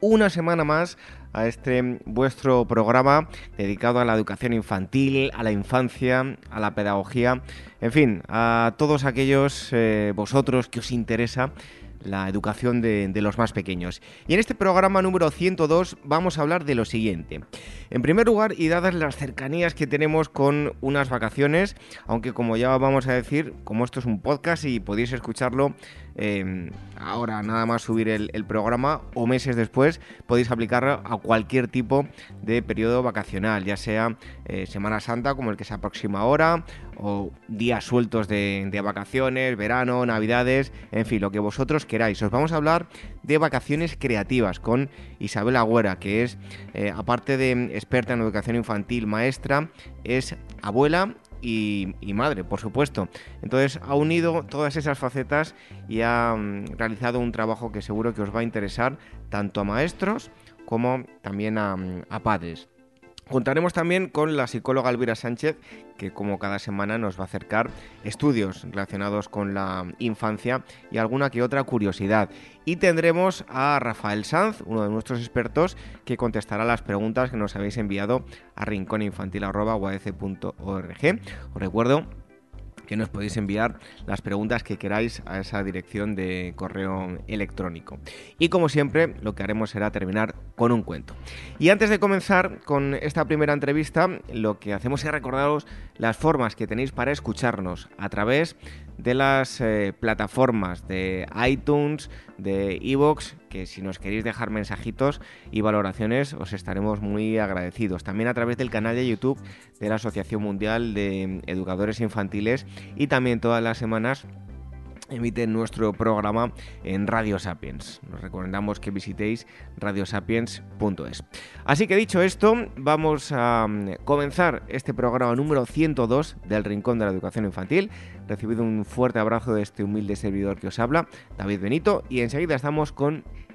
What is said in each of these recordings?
una semana más a este vuestro programa dedicado a la educación infantil, a la infancia, a la pedagogía, en fin, a todos aquellos eh, vosotros que os interesa la educación de, los más pequeños. Y en este programa número 102 vamos a hablar de lo siguiente. En primer lugar, y dadas las cercanías que tenemos con unas vacaciones, aunque como ya vamos a decir, como esto es un podcast y podéis escucharlo em, ahora nada más subir el, programa o meses después, podéis aplicarlo a cualquier tipo de periodo vacacional, ya sea eh, Semana Santa como el que se aproxima ahora, o días sueltos de, vacaciones, verano, navidades, en fin, lo que vosotros queráis. Os vamos a hablar de vacaciones creativas con Isabel Agüera, que es, eh, aparte de experta en educación infantil, maestra, es abuela y, madre, por supuesto. Entonces ha unido todas esas facetas y ha mm, realizado un trabajo que seguro que os va a interesar tanto a maestros como también a mm, padres. Contaremos también con la psicóloga Elvira Sánchez, que como cada semana nos va a acercar estudios relacionados con la infancia y alguna que otra curiosidad. Y tendremos a Rafael Sanz, uno de nuestros expertos, que contestará las preguntas que nos habéis enviado a rincóninfantil.org. Os recuerdo que nos podéis enviar las preguntas que queráis a esa dirección de correo electrónico. Y como siempre, lo que haremos será terminar con un cuento. Y antes de comenzar con esta primera entrevista, lo que hacemos es recordaros las formas que tenéis para escucharnos a través de las eh, plataformas de iTunes, de Evox, que si nos queréis dejar mensajitos y valoraciones os estaremos muy agradecidos. También a través del canal de YouTube de la Asociación Mundial de Educadores Infantiles y también todas las semanas emite nuestro programa en Radio Sapiens. Nos recomendamos que visitéis radiosapiens.es. Así que dicho esto, vamos a mm, comenzar este programa número 102 del Rincón de la Educación Infantil. Recibido un fuerte abrazo de este humilde servidor que os habla, David Benito, y enseguida estamos con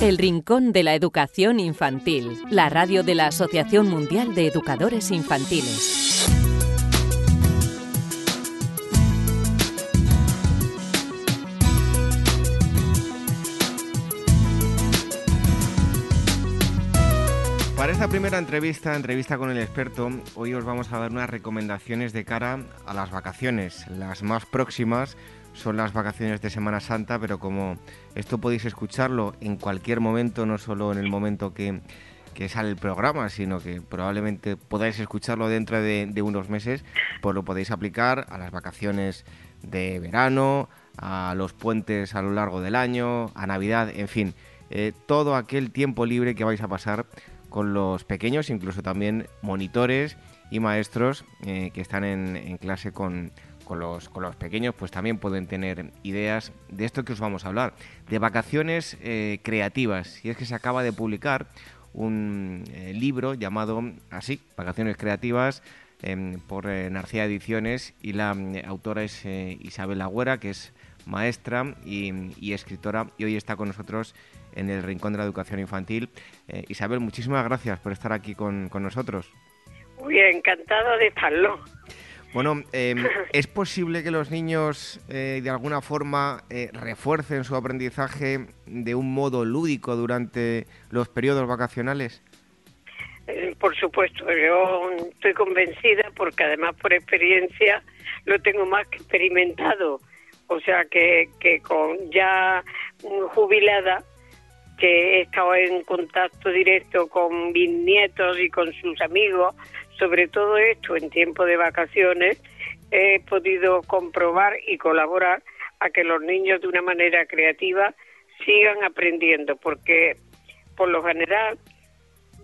El Rincón de la Educación Infantil, la radio de la Asociación Mundial de Educadores Infantiles. Para esta primera entrevista, entrevista con el experto, hoy os vamos a dar unas recomendaciones de cara a las vacaciones, las más próximas son las vacaciones de Semana Santa, pero como esto podéis escucharlo en cualquier momento, no solo en el momento que, sale el programa, sino que probablemente podáis escucharlo dentro de, unos meses, pues lo podéis aplicar a las vacaciones de verano, a los puentes a lo largo del año, a Navidad, en fin, eh, todo aquel tiempo libre que vais a pasar con los pequeños, incluso también monitores y maestros eh, que están en clase con, con los, con los pequeños, pues también pueden tener ideas de esto que os vamos a hablar, de vacaciones eh, creativas. Y es que se acaba de publicar un eh, libro llamado así, Vacaciones Creativas, em, por eh, Narcía Ediciones, y la autora es Isabel Agüera, que es maestra y, escritora, y hoy está con nosotros en el Rincón de la Educación Infantil. Isabel, muchísimas gracias por estar aquí con, con nosotros. Muy encantado de estarlo. Bueno, em, ¿es posible que los niños eh, de alguna forma eh, refuercen su aprendizaje de un modo lúdico durante los periodos vacacionales? Eh, por supuesto, yo estoy convencida porque además por experiencia lo tengo más que experimentado. O sea que, que con ya jubilada, que he estado en contacto directo con mis nietos y con sus amigos, sobre todo esto en tiempo de vacaciones, he podido comprobar y colaborar a que los niños de una manera creativa sigan aprendiendo, porque por lo general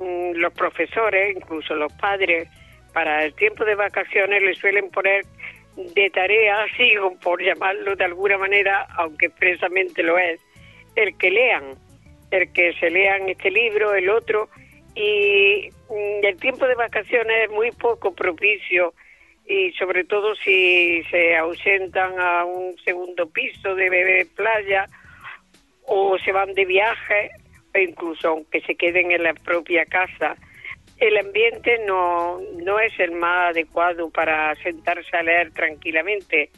mm, los profesores, incluso los padres, para el tiempo de vacaciones les suelen poner de tarea, así por llamarlo de alguna manera, aunque expresamente lo es, el que lean, el que se lean este libro, el otro, y el tiempo de vacaciones es muy poco propicio y sobre todo si se ausentan a un segundo piso de bebé playa o se van de viaje o incluso aunque se queden en la propia casa el ambiente no no es el más adecuado para sentarse a leer tranquilamente.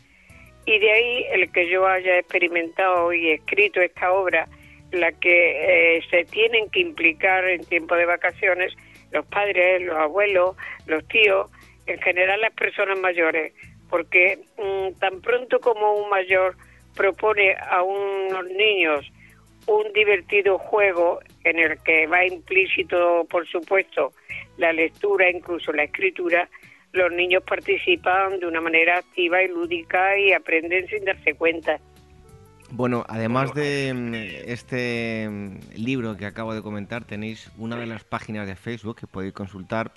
Y de ahí el que yo haya experimentado y escrito esta obra la que eh, se tienen que implicar en tiempo de vacaciones los padres, los abuelos, los tíos, en general las personas mayores, porque mm, tan pronto como un mayor propone a unos niños un divertido juego en el que va implícito, por supuesto, la lectura, incluso la escritura, los niños participan de una manera activa y lúdica y aprenden sin darse cuenta. Bueno, además de mm, este mm, libro que acabo de comentar, tenéis una de las páginas de Facebook que podéis consultar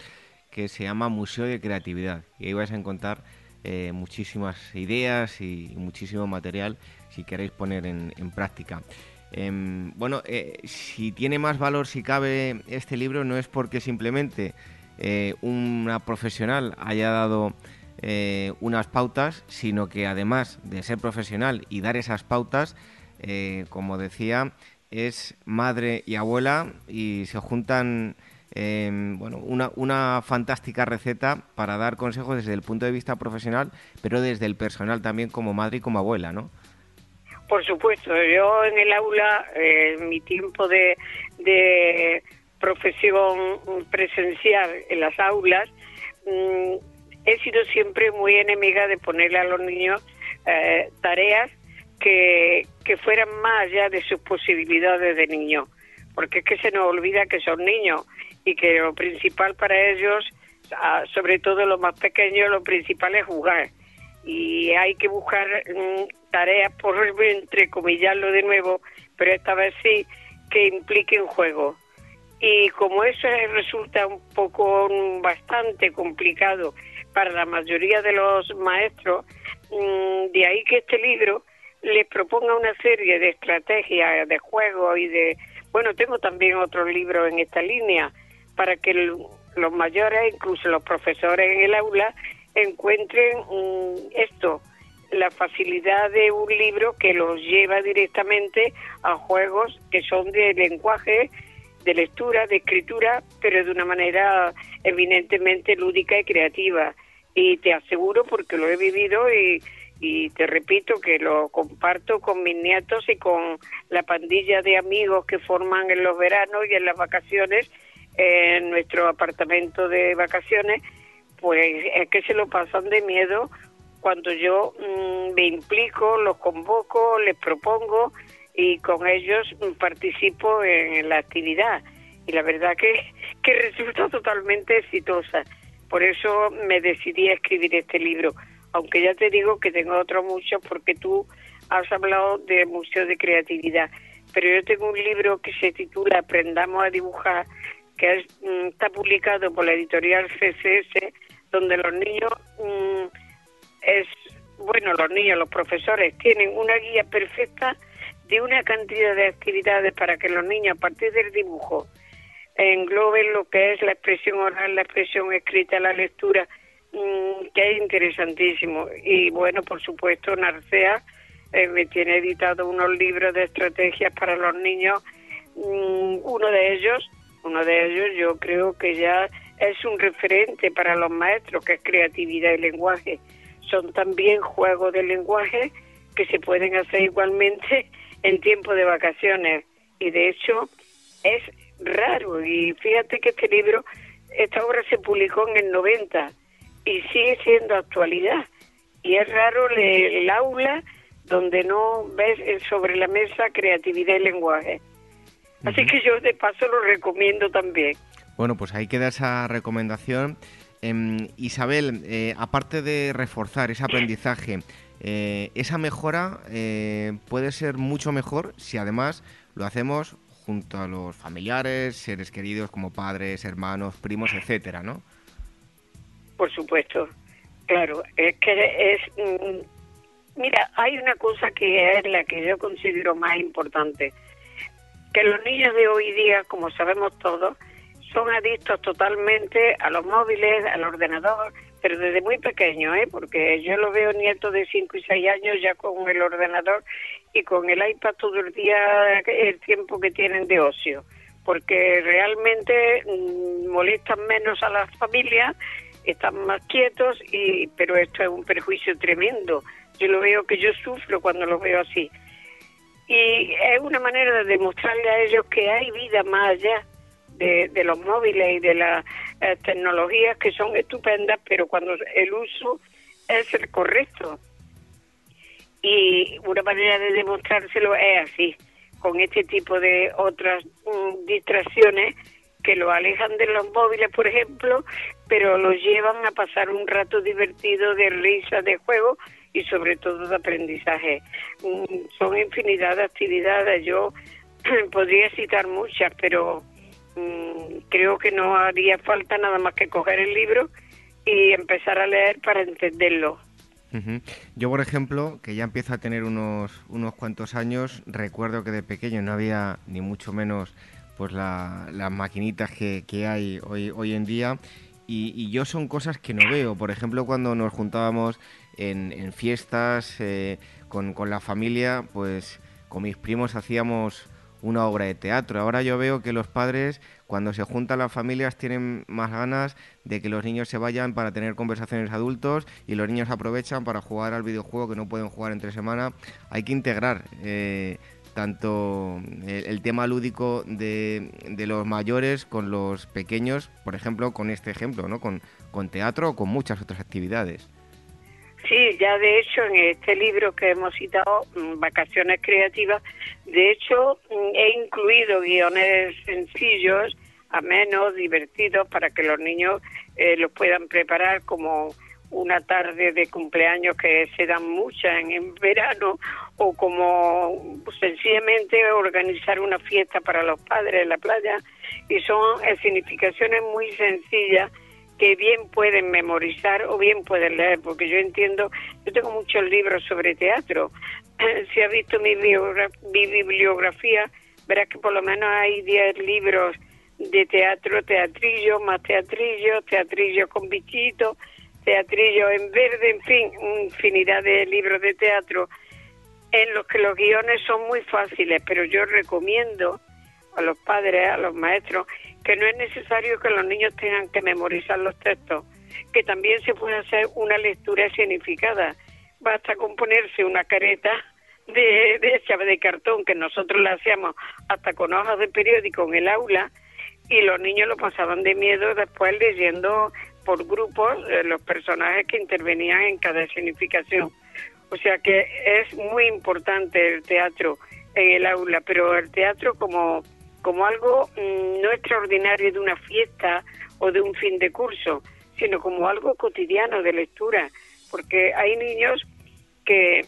que se llama Museo de Creatividad. Y ahí vais a encontrar eh, muchísimas ideas y, muchísimo material si queréis poner en, práctica. Em, bueno, eh, si tiene más valor, si cabe, este libro no es porque simplemente eh, una profesional haya dado eh, unas pautas, sino que además de ser profesional y dar esas pautas, eh, como decía, es madre y abuela y se juntan em, bueno, una, una fantástica receta para dar consejos desde el punto de vista profesional, pero desde el personal también como madre y como abuela, ¿no? Por supuesto, yo en el aula, en mi tiempo de, de profesión presencial en las aulas, mm, he sido siempre muy enemiga de ponerle a los niños eh, tareas que, que fueran más allá de sus posibilidades de niño, porque es que se nos olvida que son niños y que lo principal para ellos, ah, sobre todo los más pequeños, lo principal es jugar. Y hay que buscar mm, tareas, por entrecomillarlo de nuevo, pero esta vez sí, que impliquen juego. Y como eso resulta un poco mm, bastante complicado para la mayoría de los maestros, mm, de ahí que este libro les proponga una serie de estrategias de juego y de, bueno, tengo también otros libros en esta línea, para que los mayores, incluso los profesores en el aula, encuentren mm, esto, la facilidad de un libro que los lleva directamente a juegos que son de lenguaje, de lectura, de escritura, pero de una manera evidentemente lúdica y creativa. Y te aseguro, porque lo he vivido y, te repito que lo comparto con mis nietos y con la pandilla de amigos que forman en los veranos y en las vacaciones en nuestro apartamento de vacaciones, pues es que se lo pasan de miedo cuando yo mm, me implico, los convoco, les propongo y con ellos participo en la actividad. Y la verdad que, que resulta totalmente exitosa. Por eso me decidí a escribir este libro, aunque ya te digo que tengo otros muchos porque tú has hablado de Museo de Creatividad. Pero yo tengo un libro que se titula Aprendamos a dibujar, que mm, está publicado por la editorial CCS, donde los niños mm, es bueno, los niños, los profesores tienen una guía perfecta de una cantidad de actividades para que los niños a partir del dibujo engloben lo que es la expresión oral, la expresión escrita, la lectura, mm, que es interesantísimo. Y bueno, por supuesto, Narcea eh, me tiene editado unos libros de estrategias para los niños. Mm, uno de ellos, uno de ellos yo creo que ya es un referente para los maestros, que es creatividad y lenguaje. Son también juegos de lenguaje que se pueden hacer igualmente en tiempo de vacaciones. Y de hecho es raro. Y fíjate que este libro, esta obra se publicó en el 90 y sigue siendo actualidad. Y es raro leer el aula donde no ves sobre la mesa creatividad y lenguaje. Así que yo de paso lo recomiendo también. Bueno, pues ahí queda esa recomendación. Em, Isabel, eh, aparte de reforzar ese aprendizaje, eh, esa mejora eh, puede ser mucho mejor si además lo hacemos junto a los familiares, seres queridos como padres, hermanos, primos, etcétera, ¿no? Por supuesto, claro, es que es... Mm, mira, hay una cosa que es la que yo considero más importante, que los niños de hoy día, como sabemos todos, son adictos totalmente a los móviles, al ordenador, pero desde muy pequeño, ¿eh? porque yo lo veo nietos de 5 y 6 años ya con el ordenador y con el iPad todo el día, el tiempo que tienen de ocio, porque realmente mm, molestan menos a las familias, están más quietos, y pero esto es un perjuicio tremendo. Yo lo veo que yo sufro cuando lo veo así. Y es una manera de demostrarle a ellos que hay vida más allá de, los móviles y de las eh, tecnologías que son estupendas, pero cuando el uso es el correcto. Y una manera de demostrárselo es así, con este tipo de otras mm, distracciones que lo alejan de los móviles, por ejemplo, pero los llevan a pasar un rato divertido de risa, de juego y sobre todo de aprendizaje. Mm, son infinidad de actividades, yo podría citar muchas, pero creo que no haría falta nada más que coger el libro y empezar a leer para entenderlo. Yo, por ejemplo, que ya empiezo a tener unos, unos cuantos años, recuerdo que de pequeño no había ni mucho menos pues las maquinitas que, hay hoy, hoy en día y, yo son cosas que no veo. Por ejemplo, cuando nos juntábamos en, fiestas eh, con, con la familia, pues con mis primos hacíamos una obra de teatro. Ahora yo veo que los padres, cuando se juntan las familias, tienen más ganas de que los niños se vayan para tener conversaciones adultos y los niños aprovechan para jugar al videojuego que no pueden jugar entre semana. Hay que integrar eh, tanto el, tema lúdico de, de, los mayores con los pequeños, por ejemplo, con este ejemplo, ¿no? con, con teatro o con muchas otras actividades. Sí, ya de hecho en este libro que hemos citado, mm, Vacaciones Creativas, de hecho mm, he incluido guiones sencillos, amenos, divertidos, para que los niños eh, los puedan preparar como una tarde de cumpleaños que se dan muchas en, en verano o como sencillamente organizar una fiesta para los padres en la playa. Y son significaciones muy sencillas que bien pueden memorizar o bien pueden leer, porque yo entiendo, yo tengo muchos libros sobre teatro. si has visto mi, bibliografía, verás que por lo menos hay 10 libros de teatro, teatrillo, más teatrillo, teatrillo con bichito, teatrillo en verde, en fin, infinidad de libros de teatro en los que los guiones son muy fáciles, pero yo recomiendo a los padres, a los maestros, que no es necesario que los niños tengan que memorizar los textos, que también se puede hacer una lectura significada. Basta con ponerse una careta de, de de cartón, que nosotros la hacíamos hasta con hojas de periódico en el aula, y los niños lo pasaban de miedo después leyendo por grupos eh, los personajes que intervenían en cada significación. O sea que es muy importante el teatro en el aula, pero el teatro como como algo mm, no extraordinario de una fiesta o de un fin de curso, sino como algo cotidiano de lectura, porque hay niños que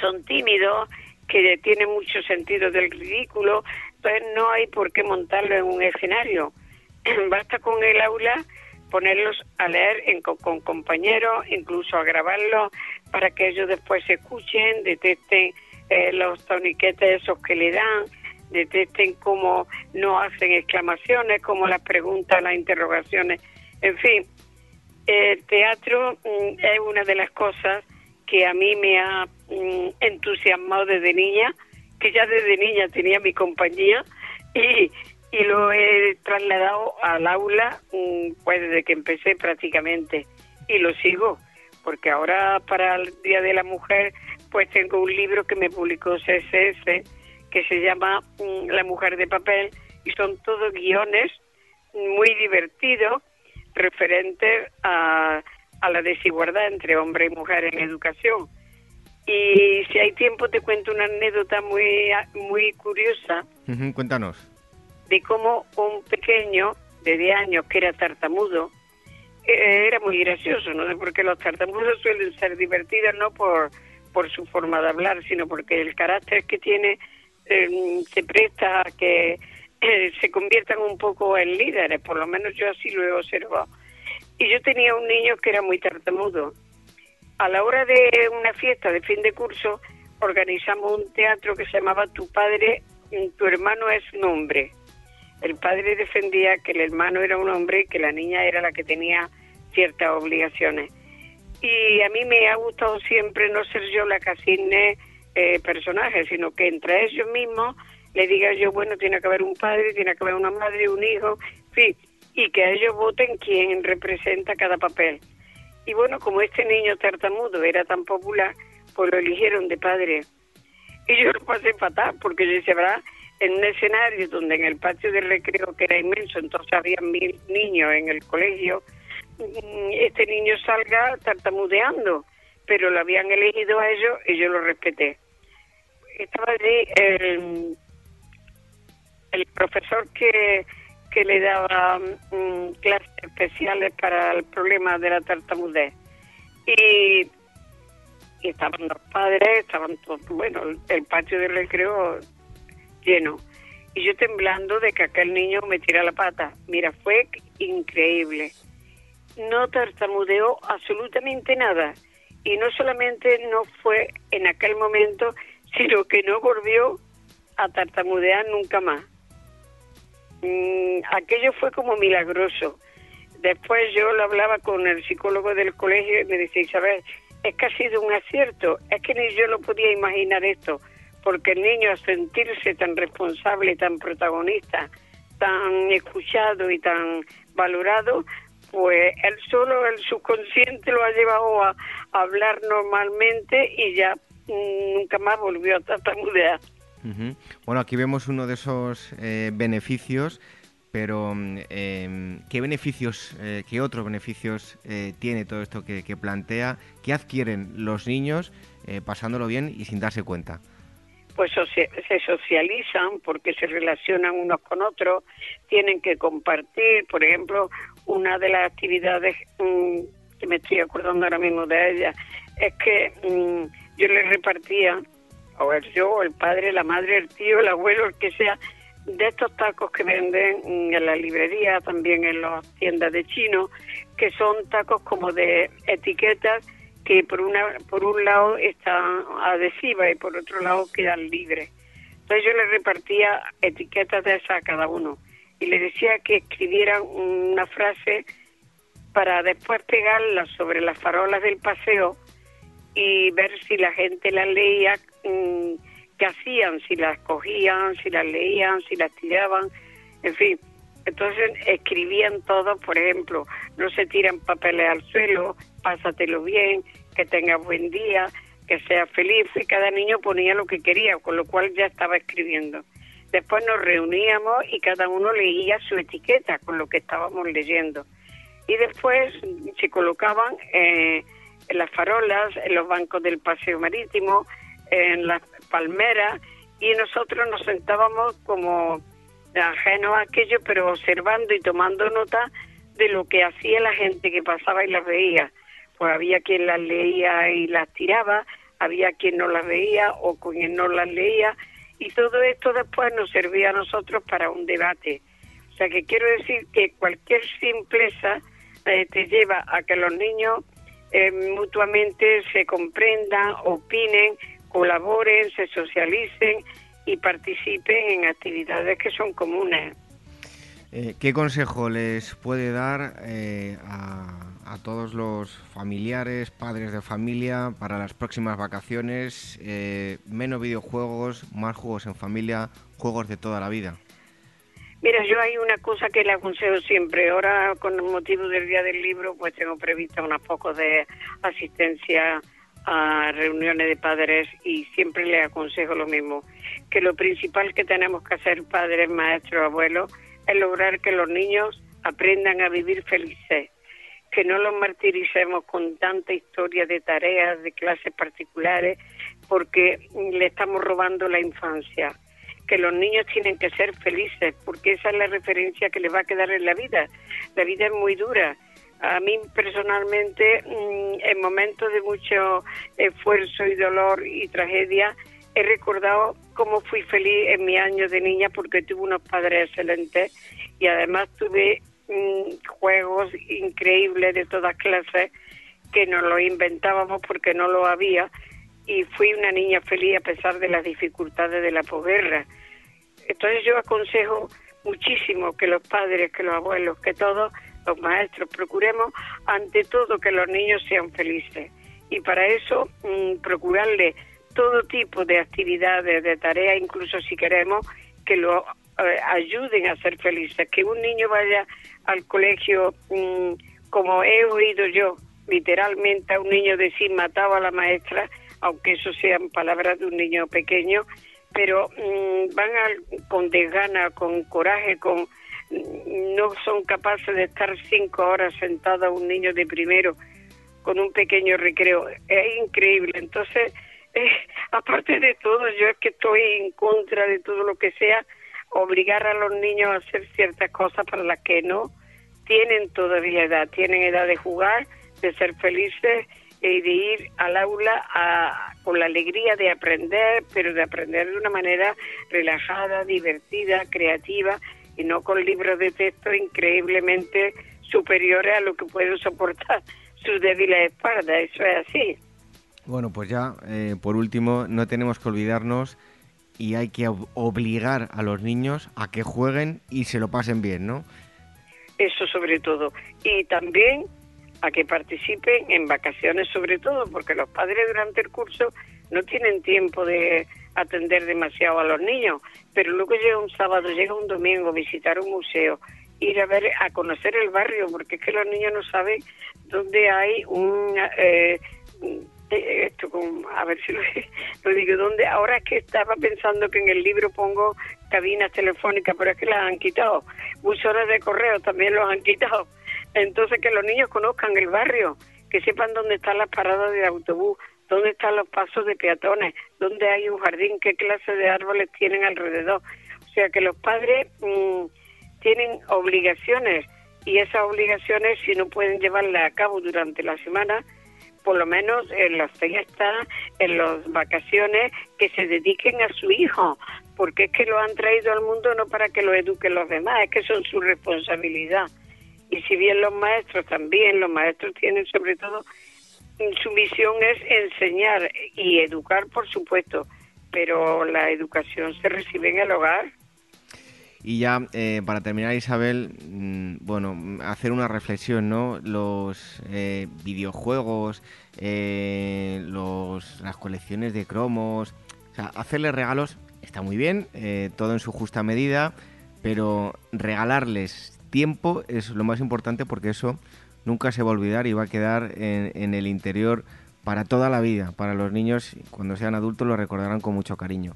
son tímidos, que tienen mucho sentido del ridículo, entonces no hay por qué montarlo en un escenario. Basta con el aula ponerlos a leer con, compañeros, incluso a grabarlos para que ellos después se escuchen, detecten eh, los toniquetes esos que le dan, detecten cómo no hacen exclamaciones, cómo las preguntas, las interrogaciones. En fin, el teatro mm, es una de las cosas que a mí me ha mm, entusiasmado desde niña, que ya desde niña tenía mi compañía y, y lo he he trasladado al aula mm, pues desde que empecé prácticamente y lo sigo porque ahora para el Día de la Mujer pues tengo un libro que me publicó CSS que se llama mm, La Mujer de Papel y son todos guiones muy divertidos referentes a, a la desigualdad entre hombre y mujer en educación. Y si hay tiempo te cuento una anécdota muy, muy curiosa. cuéntanos. De cómo un pequeño de 10 años que era tartamudo, eh, era muy gracioso, ¿no? Porque los tartamudos suelen ser divertidos no por, por su forma de hablar, sino porque el carácter que tiene eh, se presta a que eh, se conviertan un poco en líderes, por lo menos yo así lo he observado. Y yo tenía un niño que era muy tartamudo. A la hora de una fiesta de fin de curso, organizamos un teatro que se llamaba Tu padre, tu hermano es un hombre. El padre defendía que el hermano era un hombre y que la niña era la que tenía ciertas obligaciones. Y a mí me ha gustado siempre no ser yo la que asigne eh, personajes, sino que entre ellos mismos le diga yo, bueno, tiene que haber un padre, tiene que haber una madre, un hijo, sí, y que ellos voten quién representa cada papel. Y bueno, como este niño tartamudo era tan popular, pues lo eligieron de padre. Y yo lo pasé fatal, porque yo decía, ¿verdad? En un escenario donde en el patio del recreo, que era inmenso, entonces había mil niños en el colegio, mm, este niño salga tartamudeando, pero lo habían elegido a ellos y yo lo respeté. Estaba allí el, el profesor que, que le daba mm, clases especiales para el problema de la tartamudez. Y, estaban los padres, estaban todos, bueno, el patio del recreo lleno. Y yo temblando de que aquel niño me tira la pata. Mira, fue increíble. No tartamudeó absolutamente nada. Y no solamente no fue en aquel momento, sino que no volvió a tartamudear nunca más. Mm, aquello fue como milagroso. Después yo lo hablaba con el psicólogo del colegio y me decía, Isabel, es que ha sido un acierto, es que ni yo lo podía imaginar esto, porque el niño a sentirse tan responsable, tan protagonista, tan escuchado y tan valorado, pues él solo, el subconsciente lo ha llevado a, hablar normalmente y ya nunca más volvió a tartamudear. Bueno, aquí vemos uno de esos eh, beneficios, pero em, ¿qué beneficios, eh, qué otros beneficios eh, tiene todo esto que, plantea? ¿Qué adquieren los niños pasándolo bien y sin darse cuenta? Pues se socializan porque se relacionan unos con otros, tienen que compartir, por ejemplo, una de las actividades mm, que me estoy acordando ahora mismo de ella es que mm, yo les repartía o ver yo, el padre, la madre, el tío, el abuelo, el que sea, de estos tacos que venden en la librería, también en las tiendas de chino, que son tacos como de etiquetas que por una por un lado están adhesivas y por otro lado quedan libres. Entonces yo les repartía etiquetas de esas a cada uno y les decía que escribieran una frase para después pegarla sobre las farolas del paseo y ver si la gente las leía, mm, qué hacían, si las cogían, si las leían, si las tiraban, en fin. Entonces escribían todo, por ejemplo, no se tiran papeles al suelo, pásatelo bien, que tenga buen día, que sea feliz, y cada niño ponía lo que quería, con lo cual ya estaba escribiendo. Después nos reuníamos y cada uno leía su etiqueta con lo que estábamos leyendo. Y después se colocaban eh, en las farolas, en los bancos del paseo marítimo, en las palmeras, y nosotros nos sentábamos como ajenos a aquello, pero observando y tomando nota de lo que hacía la gente que pasaba y las veía. Pues había quien las leía y las tiraba, había quien no las veía o quien no las leía, y todo esto después nos servía a nosotros para un debate. O sea que quiero decir que cualquier simpleza eh, te lleva a que los niños eh, mutuamente se comprendan, opinen, colaboren, se socialicen y participen en actividades que son comunes. Eh, ¿Qué consejo les puede dar eh, a, todos los familiares, padres de familia para las próximas vacaciones? menos videojuegos, más juegos en familia, juegos de toda la vida. Mira, yo hay una cosa que le aconsejo siempre. Ahora, con el motivo del Día del Libro, pues tengo prevista unas pocos de asistencia a reuniones de padres y siempre le aconsejo lo mismo, que lo principal que tenemos que hacer padres, maestros, abuelos, es lograr que los niños aprendan a vivir felices, que no los martiricemos con tanta historia de tareas, de clases particulares, porque le estamos robando la infancia que los niños tienen que ser felices, porque esa es la referencia que les va a quedar en la vida. La vida es muy dura. A mí personalmente, mm, en momentos de mucho esfuerzo y dolor y tragedia, he recordado cómo fui feliz en mi año de niña porque tuve unos padres excelentes y además tuve mm, juegos increíbles de todas clases que nos lo inventábamos porque no lo había y fui una niña feliz a pesar de las dificultades de la posguerra. Entonces yo aconsejo muchísimo que los padres, que los abuelos, que todos los maestros procuremos ante todo que los niños sean felices. Y para eso mm, procurarle todo tipo de actividades, de tareas, incluso si queremos que lo eh, ayuden a ser felices, que un niño vaya al colegio mm, como he oído yo literalmente a un niño decir mataba a la maestra, aunque eso sean palabras de un niño pequeño, pero mm, van con desgana, con coraje, con no son capaces de estar cinco horas sentados un niño de primero con un pequeño recreo. Es increíble. Entonces, eh, aparte de todo, yo es que estoy en contra de todo lo que sea obligar a los niños a hacer ciertas cosas para las que no tienen todavía edad. Tienen edad de jugar, de ser felices y de ir al aula a, con la alegría de aprender, pero de aprender de una manera relajada, divertida, creativa y no con libros de texto increíblemente superiores a lo que pueden soportar sus débiles espaldas. Eso es así. Bueno, pues ya, eh, por último, no tenemos que olvidarnos y hay que obligar a los niños a que jueguen y se lo pasen bien, ¿no? Eso sobre todo. Y también a que participen en vacaciones sobre todo, porque los padres durante el curso no tienen tiempo de atender demasiado a los niños, pero luego llega un sábado, llega un domingo, visitar un museo, ir a ver, a conocer el barrio, porque es que los niños no saben dónde hay un... Eh, esto a ver si lo, digo, dónde ahora es que estaba pensando que en el libro pongo cabinas telefónicas, pero es que las han quitado. Buzones de correo también los han quitado. Entonces, que los niños conozcan el barrio, que sepan dónde están las paradas de autobús, dónde están los pasos de peatones, dónde hay un jardín, qué clase de árboles tienen alrededor. O sea, que los padres mm, tienen obligaciones y esas obligaciones, si no pueden llevarlas a cabo durante la semana, por lo menos en las fiestas, en las vacaciones, que se dediquen a su hijo, porque es que lo han traído al mundo no para que lo eduquen los demás, es que son su responsabilidad. Y si bien los maestros también, los maestros tienen sobre todo, su misión es enseñar y educar, por supuesto, pero la educación se recibe en el hogar. Y ya, eh, para terminar, Isabel, mm, bueno, hacer una reflexión, ¿no? Los eh, videojuegos, eh, los, las colecciones de cromos, o sea, hacerles regalos está muy bien, todo en su justa medida, pero regalarles tiempo es lo más importante porque eso nunca se va a olvidar y va a quedar en, el interior para toda la vida. Para los niños, cuando sean adultos, lo recordarán con mucho cariño.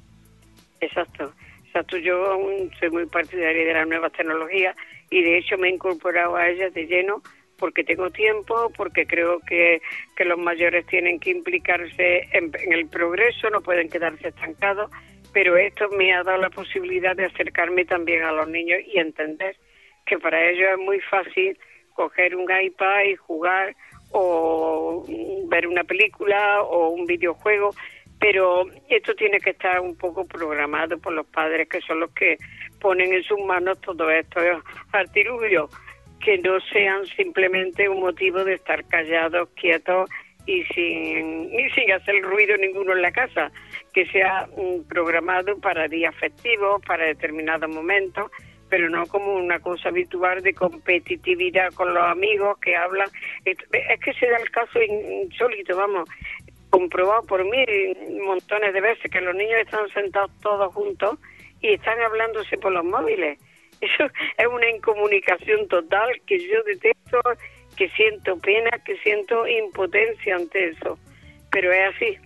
Exacto, exacto. Yo aún soy muy partidaria de las nuevas tecnologías y de hecho me he incorporado a ellas de lleno porque tengo tiempo, porque creo que, que los mayores tienen que implicarse en, en el progreso, no pueden quedarse estancados, pero esto me ha dado la posibilidad de acercarme también a los niños y entender que para ellos es muy fácil coger un iPad y jugar o ver una película o un videojuego, pero esto tiene que estar un poco programado por los padres que son los que ponen en sus manos todo esto. Artilugios, que no sean simplemente un motivo de estar callados, quietos y sin, y sin hacer ruido ninguno en la casa, que sea mm, programado para días festivos, para determinados momentos pero no como una cosa habitual de competitividad con los amigos que hablan. Es que se da el caso insólito, vamos, comprobado por mí montones de veces que los niños están sentados todos juntos y están hablándose por los móviles. Eso es una incomunicación total que yo detesto, que siento pena, que siento impotencia ante eso. Pero es así.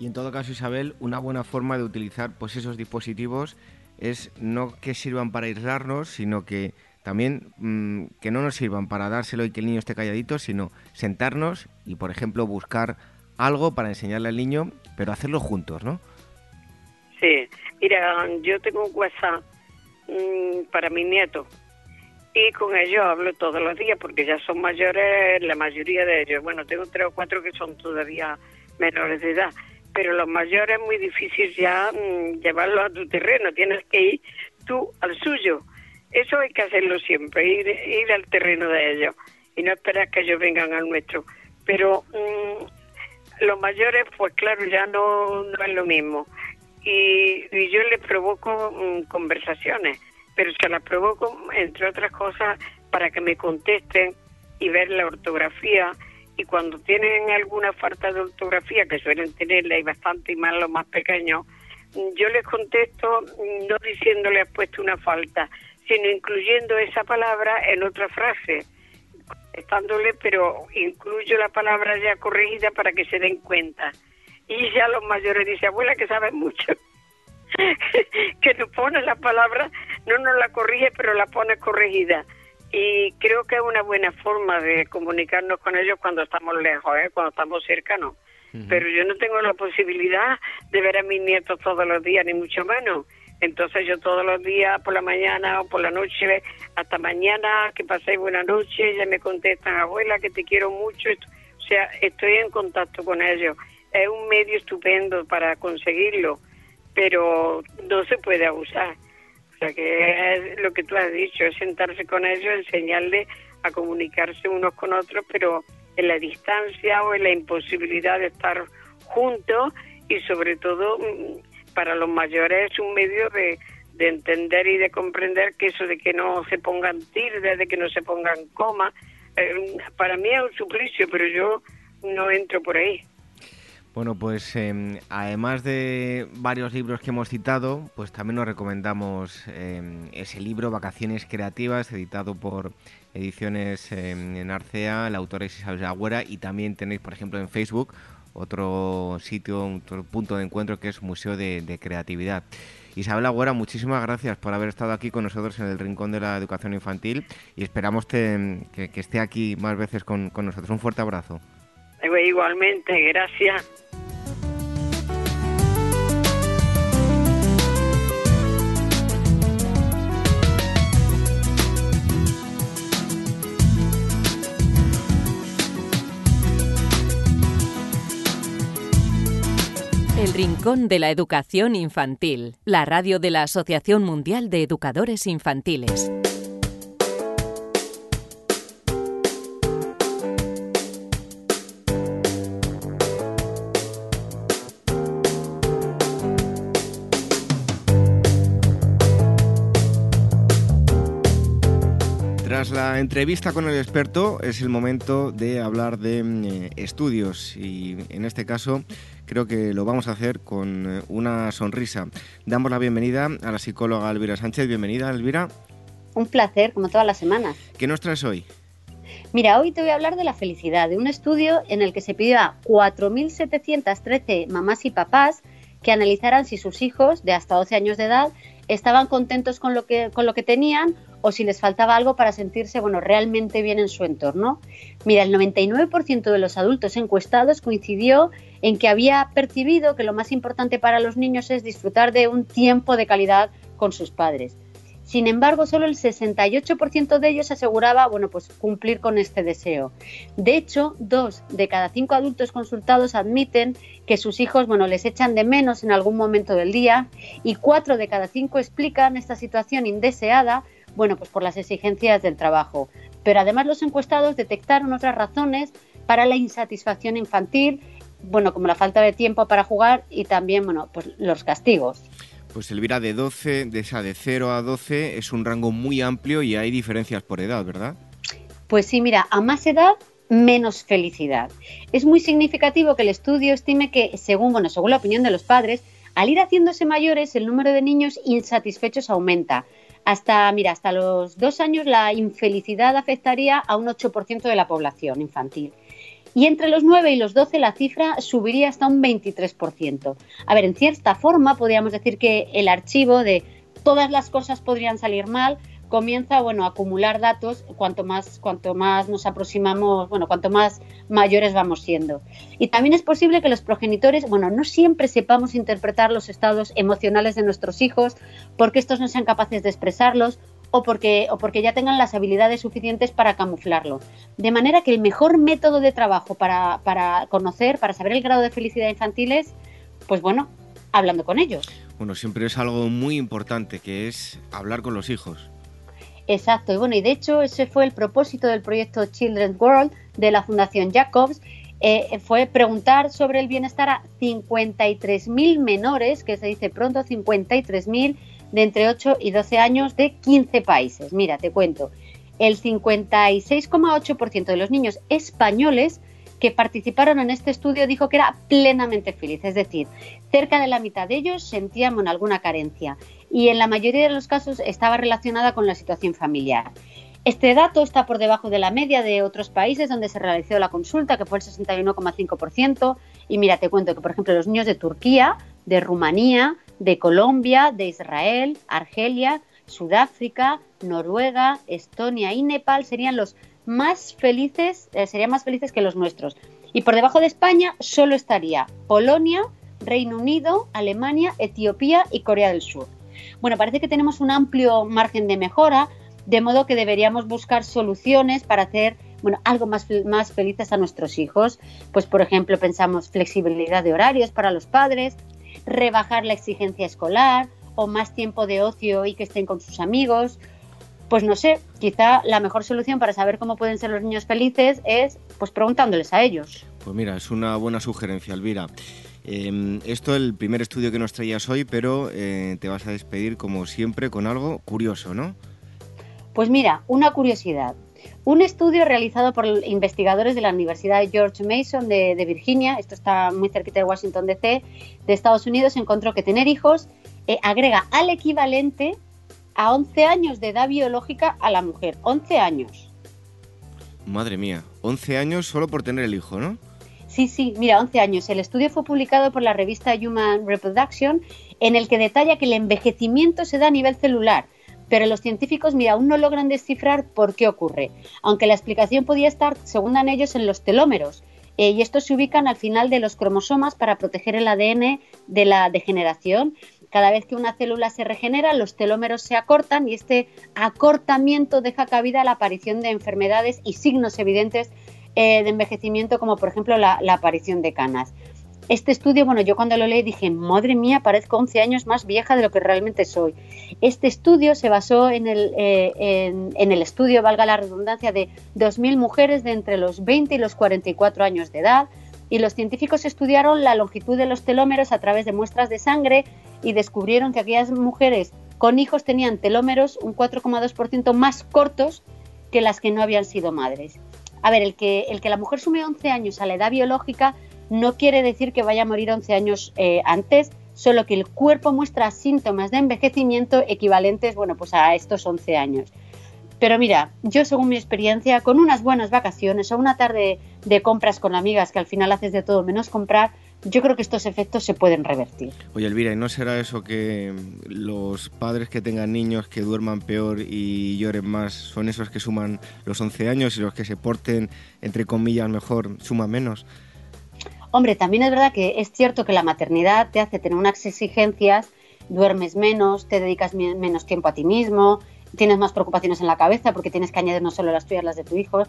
Y en todo caso, Isabel, una buena forma de utilizar pues esos dispositivos es no que sirvan para aislarnos, sino que también mm, que no nos sirvan para dárselo y que el niño esté calladito, sino sentarnos y, por ejemplo, buscar algo para enseñarle al niño, pero hacerlo juntos, ¿no? Sí, mira, yo tengo un WhatsApp mm, para mi nieto y con ellos hablo todos los días porque ya son mayores, la mayoría de ellos. Bueno, tengo tres o cuatro que son todavía menores de edad, pero los mayores es muy difícil ya mm, llevarlos a tu terreno, tienes que ir tú al suyo. Eso hay que hacerlo siempre, ir, ir al terreno de ellos y no esperar que ellos vengan al nuestro. Pero mm, los mayores, pues claro, ya no, no es lo mismo. Y, yo les provoco mm, conversaciones, pero se las provoco, entre otras cosas, para que me contesten y ver la ortografía. Y cuando tienen alguna falta de ortografía, que suelen tenerla y bastante y más los más pequeños, mm, yo les contesto no diciéndole has puesto una falta, sino incluyendo esa palabra en otra frase, estándole, pero incluyo la palabra ya corregida para que se den cuenta. Y ya los mayores dicen, abuela, que sabes mucho, que nos pone la palabra, no nos la corrige, pero la pone corregida. Y creo que es una buena forma de comunicarnos con ellos cuando estamos lejos, ¿eh? cuando estamos cercanos. Pero yo no tengo la posibilidad de ver a mis nietos todos los días, ni mucho menos. Entonces yo todos los días, por la mañana o por la noche, hasta mañana, que paséis buena noche, ya me contestan, abuela, que te quiero mucho. O sea, estoy en contacto con ellos. Es un medio estupendo para conseguirlo, pero no se puede abusar. Sea, que es lo que tú has dicho, es sentarse con ellos, enseñarles a comunicarse unos con otros, pero en la distancia o en la imposibilidad de estar juntos y sobre todo mm, para los mayores es un medio de, entender y de comprender que eso de que no se pongan tildes, de que no se pongan comas, eh, para mí es un suplicio, pero yo no entro por ahí. Bueno, pues em, además de varios libros que hemos citado, pues también nos recomendamos em, ese libro, Vacaciones Creativas, editado por Ediciones em, en Arcea, la autora es Isabel Agüera, y también tenéis, por ejemplo, en Facebook otro sitio, otro punto de encuentro que es Museo de, Creatividad. Isabel Agüera, muchísimas gracias por haber estado aquí con nosotros en el Rincón de la Educación Infantil y esperamos que, esté aquí más veces con, con nosotros. Un fuerte abrazo. Igualmente, gracias. El Rincón de la Educación Infantil, la radio de la Asociación Mundial de Educadores Infantiles. Tras la entrevista con el experto es el momento de hablar de eh, estudios y en este caso creo que lo vamos a hacer con eh, una sonrisa. Damos la bienvenida a la psicóloga Elvira Sánchez. Bienvenida, Elvira. Un placer, como todas las semanas. ¿Qué nos traes hoy? Mira, hoy te voy a hablar de la felicidad, de un estudio en el que se pidió a 4.713 mamás y papás que analizaran si sus hijos de hasta 12 años de edad estaban contentos con lo que, con lo que tenían o si les faltaba algo para sentirse bueno, realmente bien en su entorno. Mira, el 99% de los adultos encuestados coincidió en que había percibido que lo más importante para los niños es disfrutar de un tiempo de calidad con sus padres. Sin embargo, solo el 68% de ellos aseguraba, bueno, pues cumplir con este deseo. De hecho, dos de cada cinco adultos consultados admiten que sus hijos, bueno, les echan de menos en algún momento del día y cuatro de cada cinco explican esta situación indeseada bueno, pues por las exigencias del trabajo. Pero además los encuestados detectaron otras razones para la insatisfacción infantil, bueno, como la falta de tiempo para jugar y también, bueno, pues los castigos. Pues Elvira, de 12, de esa de 0 a 12 es un rango muy amplio y hay diferencias por edad, ¿verdad? Pues sí, mira, a más edad menos felicidad. Es muy significativo que el estudio estime que, según, bueno, según la opinión de los padres, al ir haciéndose mayores, el número de niños insatisfechos aumenta, Hasta, mira, hasta los dos años la infelicidad afectaría a un 8% de la población infantil. Y entre los 9 y los 12 la cifra subiría hasta un 23%. A ver, en cierta forma podríamos decir que el archivo de todas las cosas podrían salir mal comienza bueno a acumular datos cuanto más cuanto más nos aproximamos bueno cuanto más mayores vamos siendo y también es posible que los progenitores bueno no siempre sepamos interpretar los estados emocionales de nuestros hijos porque estos no sean capaces de expresarlos o porque, o porque ya tengan las habilidades suficientes para camuflarlo. De manera que el mejor método de trabajo para, para conocer, para saber el grado de felicidad infantil es, pues bueno, hablando con ellos. Bueno, siempre es algo muy importante, que es hablar con los hijos. Exacto, y bueno, y de hecho ese fue el propósito del proyecto Children's World de la Fundación Jacobs, eh, fue preguntar sobre el bienestar a 53.000 menores, que se dice pronto 53.000 de entre 8 y 12 años de 15 países. Mira, te cuento, el 56,8% de los niños españoles que participaron en este estudio dijo que era plenamente feliz, es decir, cerca de la mitad de ellos sentían alguna carencia y en la mayoría de los casos estaba relacionada con la situación familiar. Este dato está por debajo de la media de otros países donde se realizó la consulta, que fue el 61,5%. Y mira, te cuento que, por ejemplo, los niños de Turquía, de Rumanía, de Colombia, de Israel, Argelia, Sudáfrica, Noruega, Estonia y Nepal serían los más felices, eh, serían más felices que los nuestros. Y por debajo de España solo estaría Polonia, Reino Unido, Alemania, Etiopía y Corea del Sur. Bueno, parece que tenemos un amplio margen de mejora, de modo que deberíamos buscar soluciones para hacer bueno, algo más, más felices a nuestros hijos. Pues, por ejemplo, pensamos flexibilidad de horarios para los padres, rebajar la exigencia escolar o más tiempo de ocio y que estén con sus amigos. Pues no sé, quizá la mejor solución para saber cómo pueden ser los niños felices es pues preguntándoles a ellos. Pues mira, es una buena sugerencia, Elvira. Em, esto es el primer estudio que nos traías hoy, pero eh, te vas a despedir como siempre con algo curioso, ¿no? Pues mira, una curiosidad. Un estudio realizado por investigadores de la Universidad George Mason de, Virginia, esto está muy cerquita de Washington DC, de Estados Unidos, encontró que tener hijos eh, agrega al equivalente a 11 años de edad biológica a la mujer. 11 años. Madre mía, 11 años solo por tener el hijo, ¿no? Sí, sí, mira, 11 años. El estudio fue publicado por la revista Human Reproduction, en el que detalla que el envejecimiento se da a nivel celular pero los científicos, mira, aún no logran descifrar por qué ocurre, aunque la explicación podía estar, según dan ellos, en los telómeros, eh, y estos se ubican al final de los cromosomas para proteger el ADN de la degeneración. Cada vez que una célula se regenera, los telómeros se acortan y este acortamiento deja cabida a la aparición de enfermedades y signos evidentes eh, de envejecimiento, como por ejemplo la aparición de canas. Este estudio, bueno, yo cuando lo leí dije, madre mía, parezco 11 años más vieja de lo que realmente soy. Este estudio se basó en el, eh, en, el estudio, valga la redundancia, de 2.000 mujeres de entre los 20 y los 44 años de edad y los científicos estudiaron la longitud de los telómeros a través de muestras de sangre y descubrieron que aquellas mujeres con hijos tenían telómeros un 4,2% más cortos que las que no habían sido madres. A ver, el que, la mujer sume 11 años a la edad biológica no quiere decir que vaya a morir 11 años eh, antes, solo que el cuerpo muestra síntomas de envejecimiento equivalentes, bueno, pues a estos 11 años. Pero mira, yo según mi experiencia, con unas buenas vacaciones o una tarde de compras con amigas que al final haces de todo menos comprar, yo creo que estos efectos se pueden revertir. Oye, Elvira, ¿y no será eso que los padres que tengan niños que duerman peor y lloren más son esos que suman los 11 años y los que se porten, entre comillas, mejor suman menos? Hombre, también es verdad que es cierto que la maternidad te hace tener unas exigencias, duermes menos, te dedicas menos tiempo a ti mismo, tienes más preocupaciones en la cabeza porque tienes que añadir no solo las tuyas, las de tu hijo.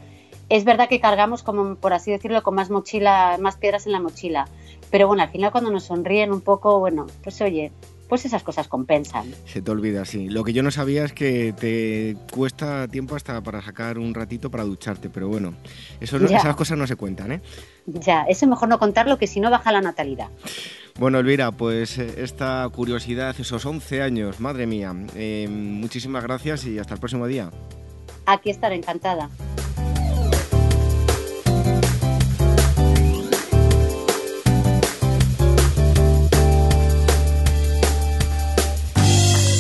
Es verdad que cargamos, como por así decirlo, con más mochila, más piedras en la mochila. Pero bueno, al final cuando nos sonríen un poco, bueno, pues oye, pues esas cosas compensan. Se te olvida, sí. Lo que yo no sabía es que te cuesta tiempo hasta para sacar un ratito para ducharte, pero bueno, eso esas cosas no se cuentan, ¿eh? Ya, eso mejor no contarlo que si no baja la natalidad. Bueno, Elvira, pues eh, esta curiosidad, esos 11 años, madre mía, eh, muchísimas gracias y hasta el próximo día. Aquí estaré encantada.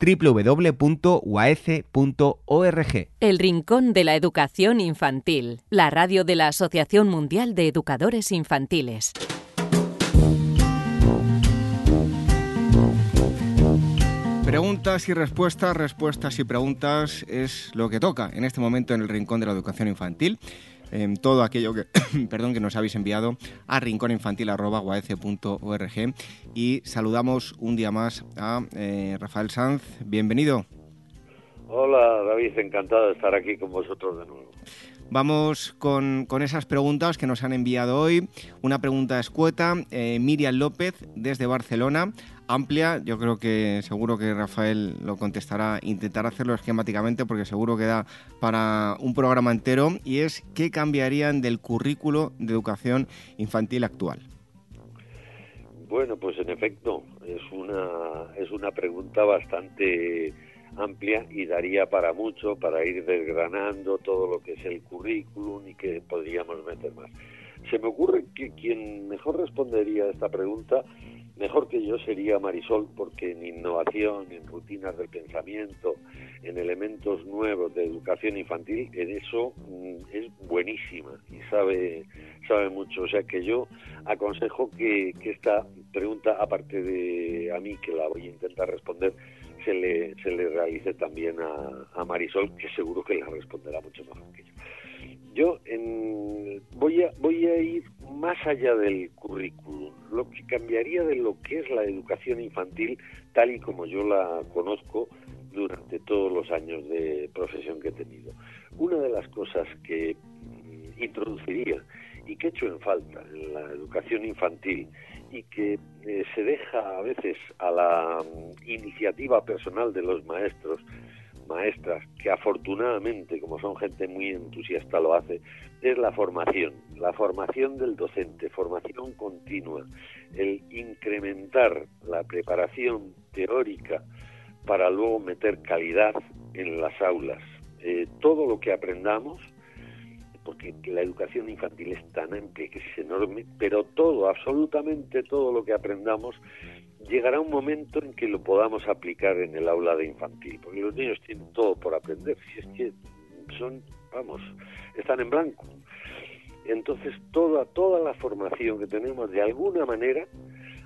www.uaece.org. El Rincón de la Educación Infantil, la radio de la Asociación Mundial de Educadores Infantiles. Preguntas y respuestas, respuestas y preguntas es lo que toca en este momento en el Rincón de la Educación Infantil. En todo aquello que, perdón, que nos habéis enviado a rincóninfantil.org y saludamos un día más a eh, Rafael Sanz. Bienvenido. Hola David, encantado de estar aquí con vosotros de nuevo. Vamos con, esas preguntas que nos han enviado hoy. Una pregunta escueta, eh, Miriam López desde Barcelona amplia. Yo creo que seguro que Rafael lo contestará, intentar hacerlo esquemáticamente porque seguro que da para un programa entero y es qué cambiarían del currículo de educación infantil actual. Bueno, pues en efecto es una es una pregunta bastante amplia y daría para mucho para ir desgranando todo lo que es el currículum y que podríamos meter más. Se me ocurre que quien mejor respondería a esta pregunta Mejor que yo sería Marisol, porque en innovación, en rutinas del pensamiento, en elementos nuevos de educación infantil, en eso mm, es buenísima y sabe, sabe mucho. O sea que yo aconsejo que, esta pregunta, aparte de a mí, que la voy a intentar responder, se le, se le realice también a, a Marisol, que seguro que la responderá mucho mejor que yo. Yo en, voy, a, voy a ir más allá del currículum, lo que cambiaría de lo que es la educación infantil tal y como yo la conozco durante todos los años de profesión que he tenido. Una de las cosas que mm, introduciría y que he hecho en falta en la educación infantil y que eh, se deja a veces a la mm, iniciativa personal de los maestros maestras, que afortunadamente, como son gente muy entusiasta, lo hace, es la formación, la formación del docente, formación continua, el incrementar la preparación teórica para luego meter calidad en las aulas. Eh, todo lo que aprendamos, porque la educación infantil es tan amplia que es enorme, pero todo, absolutamente todo lo que aprendamos llegará un momento en que lo podamos aplicar en el aula de infantil, porque los niños tienen todo por aprender, si es que son, vamos, están en blanco. Entonces toda, toda la formación que tenemos de alguna manera,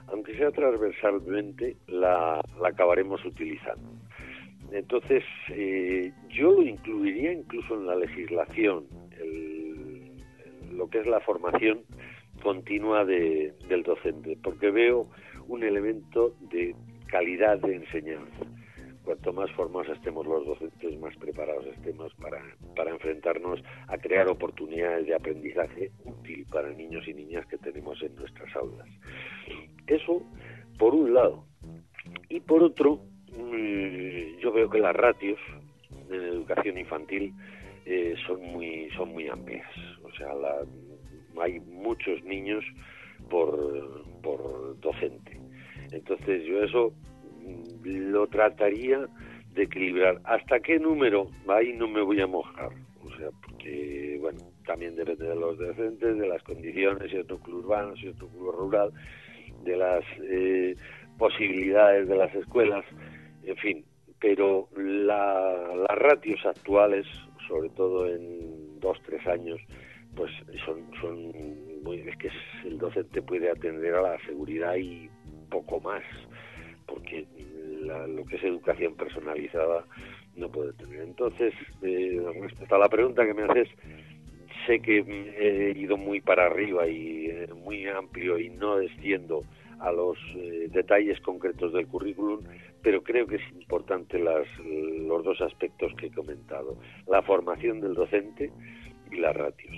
aunque sea transversalmente, la, acabaremos utilizando. Entonces, eh, yo lo incluiría incluso en la legislación, lo que es la formación continua del docente, porque veo un elemento de calidad de enseñanza. Cuanto más formados estemos los docentes, más preparados estemos para, para enfrentarnos a crear oportunidades de aprendizaje útil para niños y niñas que tenemos en nuestras aulas. Eso, por un lado. Y por otro, mm, yo veo que las ratios en educación infantil eh, son muy son muy amplias. O sea, hay muchos niños por, por docente. Entonces yo eso mm, lo trataría de equilibrar. ¿Hasta qué número? Ahí no me voy a mojar. O sea, porque, bueno, también depende de los docentes, de las condiciones, si es núcleo urbano, si es núcleo rural, de las eh, posibilidades de las escuelas, en fin. Pero las ratios actuales, sobre todo en dos, tres años, pues son, son muy, es que el docente puede atender a la seguridad y poco más, porque lo que es educación personalizada no puede tener. Entonces, eh, respecto a la pregunta que me haces, sé que he ido muy para arriba y eh, muy amplio y no desciendo a los eh, detalles concretos del currículum, pero creo que es importante las, los dos aspectos que he comentado. La formación del docente, y las ratios.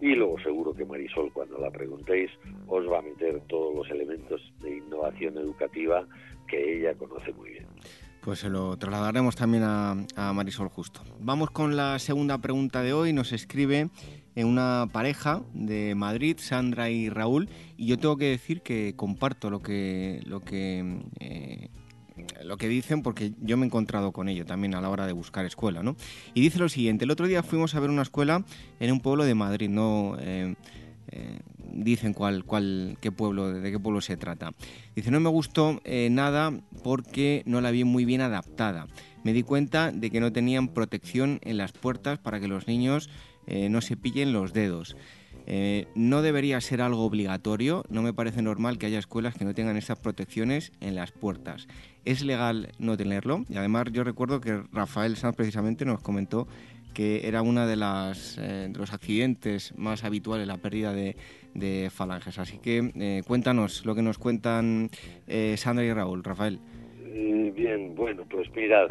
Y luego seguro que Marisol, cuando la preguntéis, os va a meter todos los elementos de innovación educativa que ella conoce muy bien. Pues se lo trasladaremos también a, Marisol Justo. Vamos con la segunda pregunta de hoy. Nos escribe eh, una pareja de Madrid, Sandra y Raúl, y yo tengo que decir que comparto lo que lo que eh, lo que dicen porque yo me he encontrado con ello también a la hora de buscar escuela, ¿no? Y dice lo siguiente: el otro día fuimos a ver una escuela en un pueblo de Madrid, no eh, dicen cuál, cuál, qué pueblo, de qué pueblo se trata. Dice, no me gustó eh, nada porque no la vi muy bien adaptada. Me di cuenta de que no tenían protección en las puertas para que los niños eh, no se pillen los dedos. Eh, no debería ser algo obligatorio, no me parece normal que haya escuelas que no tengan esas protecciones en las puertas. ¿Es legal no tenerlo? Y además yo recuerdo que Rafael Sanz precisamente nos comentó que era uno de, las, de los accidentes más habituales, la pérdida de, falanges. Así que eh, cuéntanos lo que nos cuentan eh, Sandra y Raúl. Rafael. Eh, bien, bueno, pues mirad,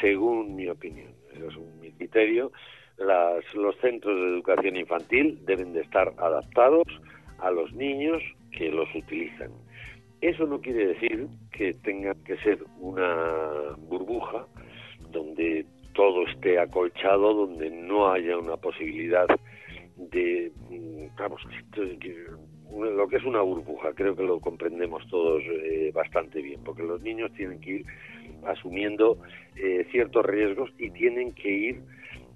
según mi opinión, según mi criterio, las, los centros de educación infantil deben de estar adaptados a los niños que los utilizan. Eso no quiere decir que tenga que ser una burbuja donde todo esté acolchado, donde no haya una posibilidad de, mm, vamos, lo que es una burbuja, creo que lo comprendemos todos eh, bastante bien, porque los niños tienen que ir asumiendo eh, ciertos riesgos y tienen que ir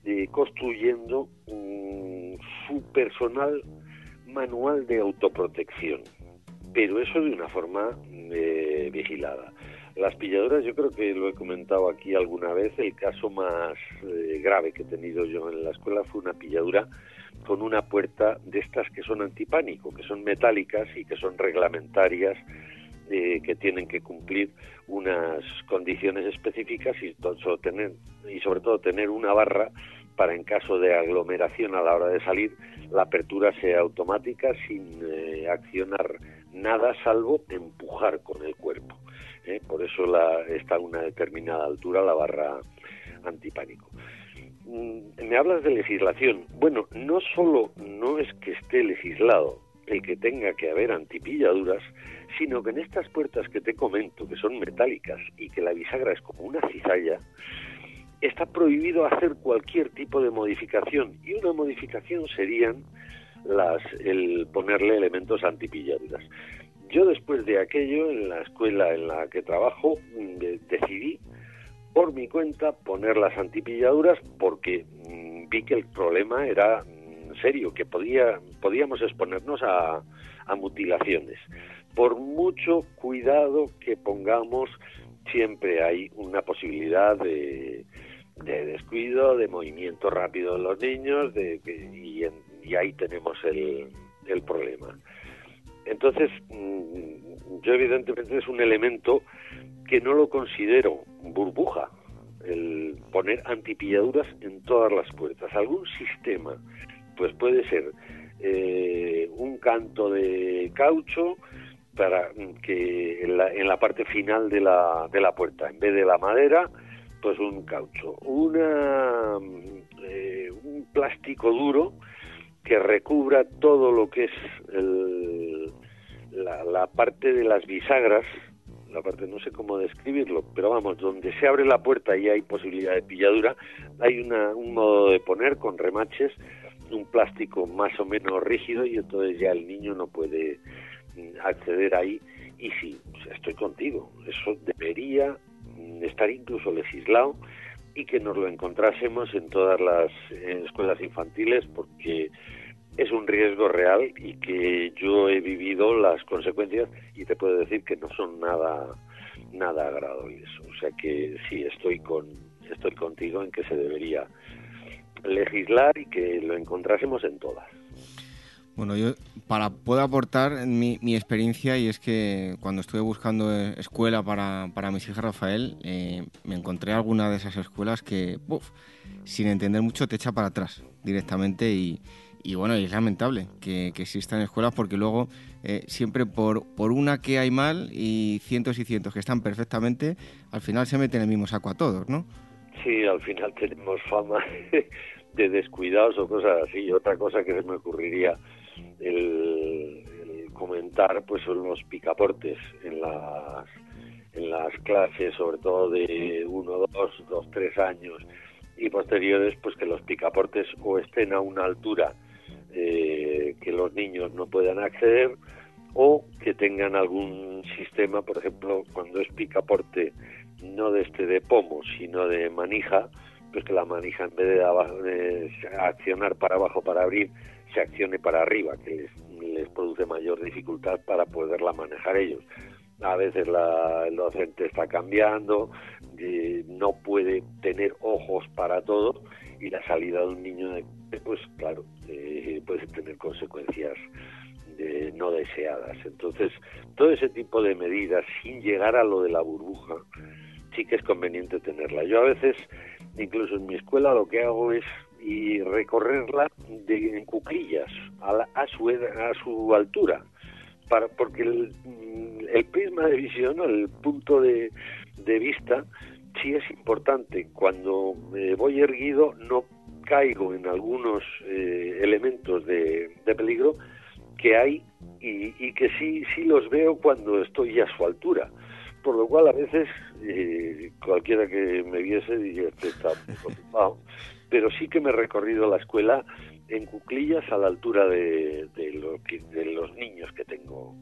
eh, construyendo su personal manual de autoprotección, pero eso de una forma vigilada. Las pilladuras, yo creo que lo he comentado aquí alguna vez, el caso más grave que he tenido yo en la escuela fue una pilladura con una puerta de estas que son antipánico, que son metálicas y que son reglamentarias, eh, que tienen que cumplir unas condiciones específicas y, tener, y sobre todo tener una barra para en caso de aglomeración a la hora de salir, la apertura sea automática sin eh, accionar nada salvo empujar con el cuerpo. ¿eh? Por eso la, está a una determinada altura la barra antipánico. Mm, me hablas de legislación. Bueno, no solo no es que esté legislado el que tenga que haber antipilladuras, sino que en estas puertas que te comento, que son metálicas y que la bisagra es como una cizalla, está prohibido hacer cualquier tipo de modificación y una modificación serían las el ponerle elementos antipilladuras. Yo después de aquello en la escuela en la que trabajo mm, decidí por mi cuenta poner las antipilladuras porque mm, vi que el problema era mm, serio, que podía, podíamos exponernos a, mutilaciones. Por mucho cuidado que pongamos, siempre hay una posibilidad de, descuido, de movimiento rápido de los niños, de, y, y ahí tenemos el, el problema. Entonces, mm, yo evidentemente es un elemento que no lo considero burbuja, el poner antipilladuras en todas las puertas. Algún sistema, pues puede ser eh, un canto de caucho para que en la, en la parte final de la, de la puerta, en vez de la madera, pues un caucho. Una, eh, un plástico duro que recubra todo lo que es el, la, la parte de las bisagras la parte no sé cómo describirlo, pero vamos, donde se abre la puerta y hay posibilidad de pilladura, hay una, un modo de poner con remaches, un plástico más o menos rígido y entonces ya el niño no puede mm, acceder ahí. Y sí, estoy contigo, eso debería mm, estar incluso legislado y que nos lo encontrásemos en todas las escuelas infantiles porque es un riesgo real y que yo he vivido las consecuencias y te puedo decir que no son nada nada agradables. O sea que sí estoy con estoy contigo en que se debería legislar y que lo encontrásemos en todas. Bueno, yo para puedo aportar mi, mi experiencia y es que cuando estuve buscando escuela para, para mis hijas Rafael, eh, me encontré alguna de esas escuelas que, sin entender mucho, te echa para atrás directamente y, y bueno, es lamentable que, existan escuelas porque luego eh, siempre por, por una que hay mal y cientos y cientos que están perfectamente, al final se meten en el mismo saco a todos, ¿no? Sí, al final tenemos fama de descuidados o cosas así. Otra cosa que se me ocurriría el, comentar pues son los picaportes en las en las clases, sobre todo de uno, dos, dos, tres años y posteriores, pues que los picaportes o estén a una altura eh, que los niños no puedan acceder o que tengan algún sistema, por ejemplo, cuando es picaporte no de este de pomo, sino de manija, pues que la manija en vez de, accionar para abajo para abrir, se accione para arriba, que les, produce mayor dificultad para poderla manejar ellos. A veces la, el docente está cambiando, no puede tener ojos para todo y la salida de un niño, de, pues claro, eh, puede tener consecuencias de no deseadas. Entonces, todo ese tipo de medidas, sin llegar a lo de la burbuja, sí que es conveniente tenerla. Yo a veces, incluso en mi escuela, lo que hago es y recorrerla de, en cuclillas a, a, su, a su altura, para, porque el, el prisma de visión, el punto de, de vista, sí es importante. Cuando me voy erguido no caigo en algunos eh, elementos de, de, peligro que hay y, que sí, sí los veo cuando estoy a su altura por lo cual a veces eh, cualquiera que me viese diría que está preocupado, pero sí que me he recorrido la escuela en cuclillas a la altura de, lo de los niños que tengo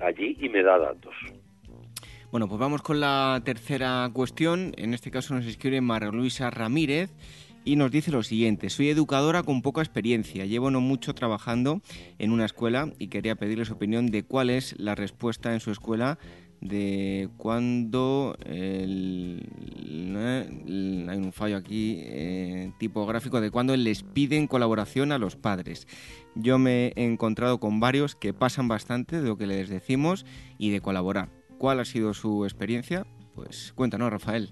allí y me da datos. Bueno, pues vamos con la tercera cuestión. En este caso nos escribe María Luisa Ramírez y nos dice lo siguiente. Soy educadora con poca experiencia. Llevo no mucho trabajando en una escuela y quería pedirle su opinión de cuál es la respuesta en su escuela de cuando hay un fallo aquí eh, tipográfico de cuando les piden colaboración a los padres. Yo me he encontrado con varios que pasan bastante de lo que les decimos y de colaborar. ¿Cuál ha sido su experiencia? Pues cuéntanos, Rafael.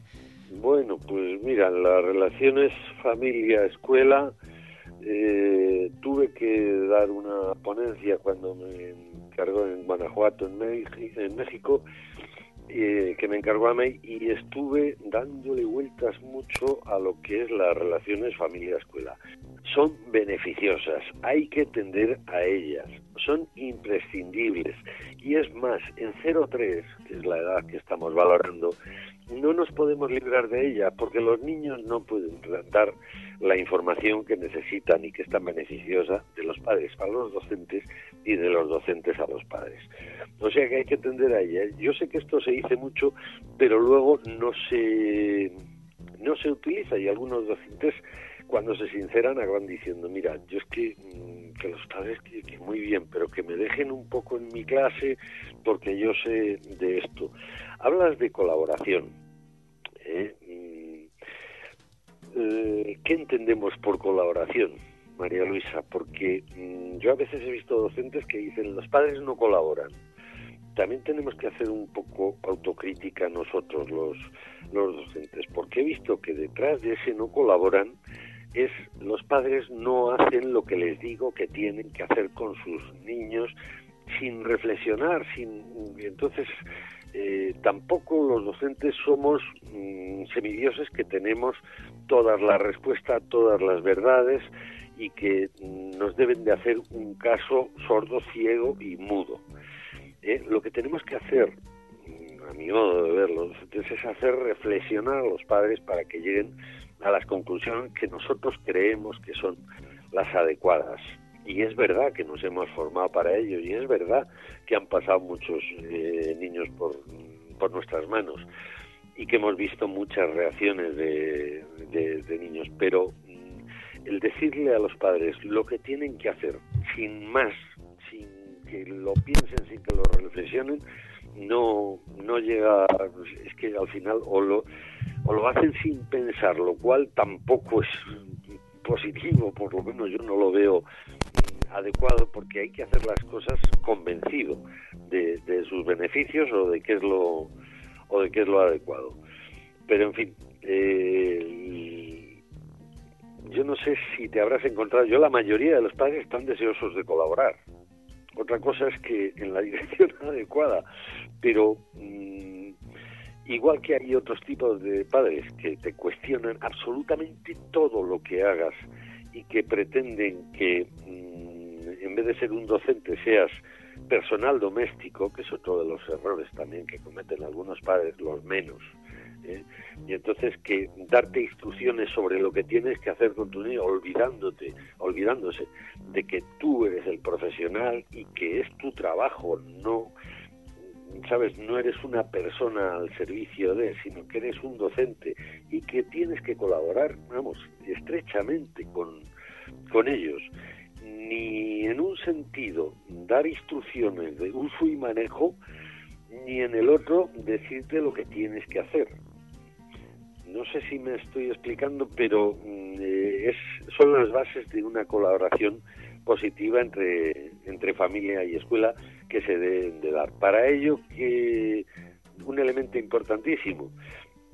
Bueno, pues mira, las relaciones familia-escuela eh, tuve que dar una ponencia cuando me encargó en Guanajuato, en, México, eh, que me encargó a mí y estuve dándole vueltas mucho a lo que es las relaciones familia-escuela. Son beneficiosas, hay que tender a ellas, son imprescindibles y es más, en 0-3, que es la edad que estamos valorando, no nos podemos librar de ella porque los niños no pueden dar la información que necesitan y que es tan beneficiosa de los padres a los docentes y de los docentes a los padres. O sea que hay que atender a ella. Yo sé que esto se dice mucho, pero luego no se no se utiliza y algunos docentes cuando se sinceran acaban diciendo, mira, yo es que, mm, que los padres que, muy bien, pero que me dejen un poco en mi clase porque yo sé de esto. Hablas de colaboración. ¿eh? Eh, ¿qué entendemos por colaboración, María Luisa? Porque mm, yo a veces he visto docentes que dicen los padres no colaboran. También tenemos que hacer un poco autocrítica nosotros los, los docentes, porque he visto que detrás de ese no colaboran es los padres no hacen lo que les digo que tienen que hacer con sus niños sin reflexionar, sin entonces eh, tampoco los docentes somos mm, semidioses que tenemos todas las respuestas, todas las verdades y que mm, nos deben de hacer un caso sordo, ciego y mudo. Eh, lo que tenemos que hacer, mm, a mi modo de ver, los docentes, es hacer reflexionar a los padres para que lleguen a las conclusiones que nosotros creemos que son las adecuadas. Y es verdad que nos hemos formado para ello y es verdad que han pasado muchos eh, niños por, por, nuestras manos y que hemos visto muchas reacciones de, de, niños, pero mm, el decirle a los padres lo que tienen que hacer sin más, sin que lo piensen, sin que lo reflexionen, no, no llega, es que al final o lo, o lo hacen sin pensar, lo cual tampoco es positivo, por lo menos yo no lo veo adecuado porque hay que hacer las cosas convencido de, sus beneficios o de qué es lo o de qué es lo adecuado. Pero en fin eh, yo no sé si te habrás encontrado yo la mayoría de los padres están deseosos de colaborar. Otra cosa es que en la dirección adecuada pero mm, igual que hay otros tipos de padres que te cuestionan absolutamente todo lo que hagas y que pretenden que mm, en vez de ser un docente seas personal doméstico, que es otro de los errores también que cometen algunos padres, los menos. ¿eh? Y entonces que darte instrucciones sobre lo que tienes que hacer con tu niño, olvidándote, olvidándose de que tú eres el profesional y que es tu trabajo, no sabes, no eres una persona al servicio de, sino que eres un docente y que tienes que colaborar, vamos, estrechamente con, con ellos ni en un sentido dar instrucciones de uso y manejo, ni en el otro decirte lo que tienes que hacer. No sé si me estoy explicando, pero mm, eh, es, son las bases de una colaboración positiva entre, entre familia y escuela que se deben de dar. Para ello, que un elemento importantísimo,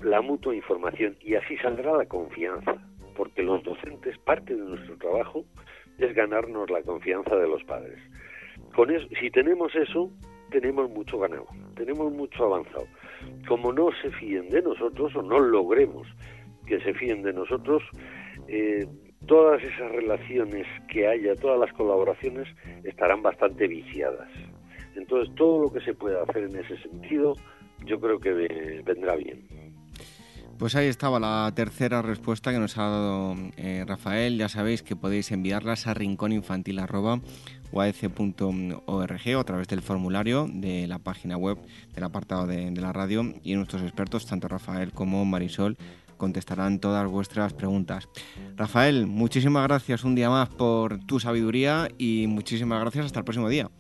la mutua información, y así saldrá la confianza, porque los docentes, parte de nuestro trabajo es ganarnos la confianza de los padres. Con eso, si tenemos eso, tenemos mucho ganado, tenemos mucho avanzado. Como no se fíen de nosotros o no logremos que se fíen de nosotros, eh, todas esas relaciones que haya, todas las colaboraciones estarán bastante viciadas. Entonces, todo lo que se pueda hacer en ese sentido, yo creo que vendrá bien. Pues ahí estaba la tercera respuesta que nos ha dado eh, Rafael. Ya sabéis que podéis enviarlas a rincóninfantil.org o a través del formulario de la página web del apartado de, la radio y nuestros expertos, tanto Rafael como Marisol, contestarán todas vuestras preguntas. Rafael, muchísimas gracias un día más por tu sabiduría y muchísimas gracias hasta el próximo día.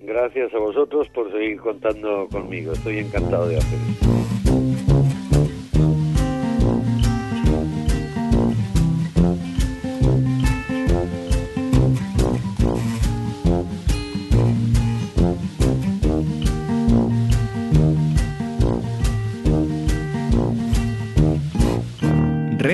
Gracias a vosotros por seguir contando conmigo. Estoy encantado de hacer.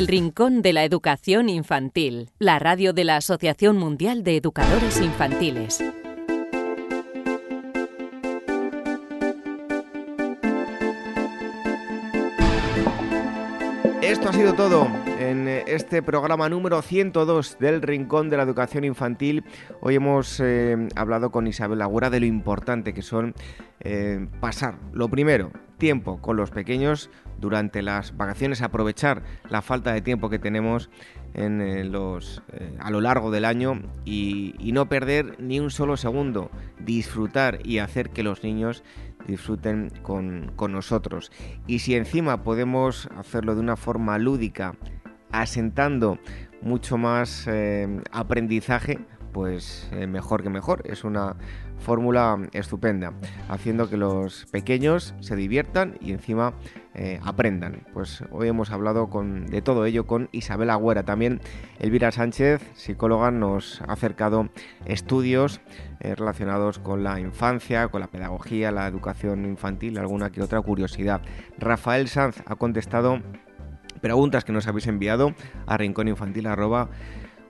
El Rincón de la Educación Infantil, la radio de la Asociación Mundial de Educadores Infantiles. Esto ha sido todo en este programa número 102 del Rincón de la Educación Infantil. Hoy hemos eh, hablado con Isabel Agura de lo importante que son eh, pasar, lo primero, tiempo con los pequeños durante las vacaciones, aprovechar la falta de tiempo que tenemos en, eh, eh, a lo largo del año y, no perder ni un solo segundo, disfrutar y hacer que los niños disfruten con, nosotros. Y si encima podemos hacerlo de una forma lúdica, asentando mucho más eh, aprendizaje, pues mejor que mejor. Es una fórmula estupenda, haciendo que los pequeños se diviertan y encima eh, aprendan. Pues hoy hemos hablado con, de todo ello con Isabel Agüera. También Elvira Sánchez, psicóloga, nos ha acercado estudios eh, relacionados con la infancia, con la pedagogía, la educación infantil, alguna que otra curiosidad. Rafael Sanz ha contestado preguntas que nos habéis enviado a rincóninfantil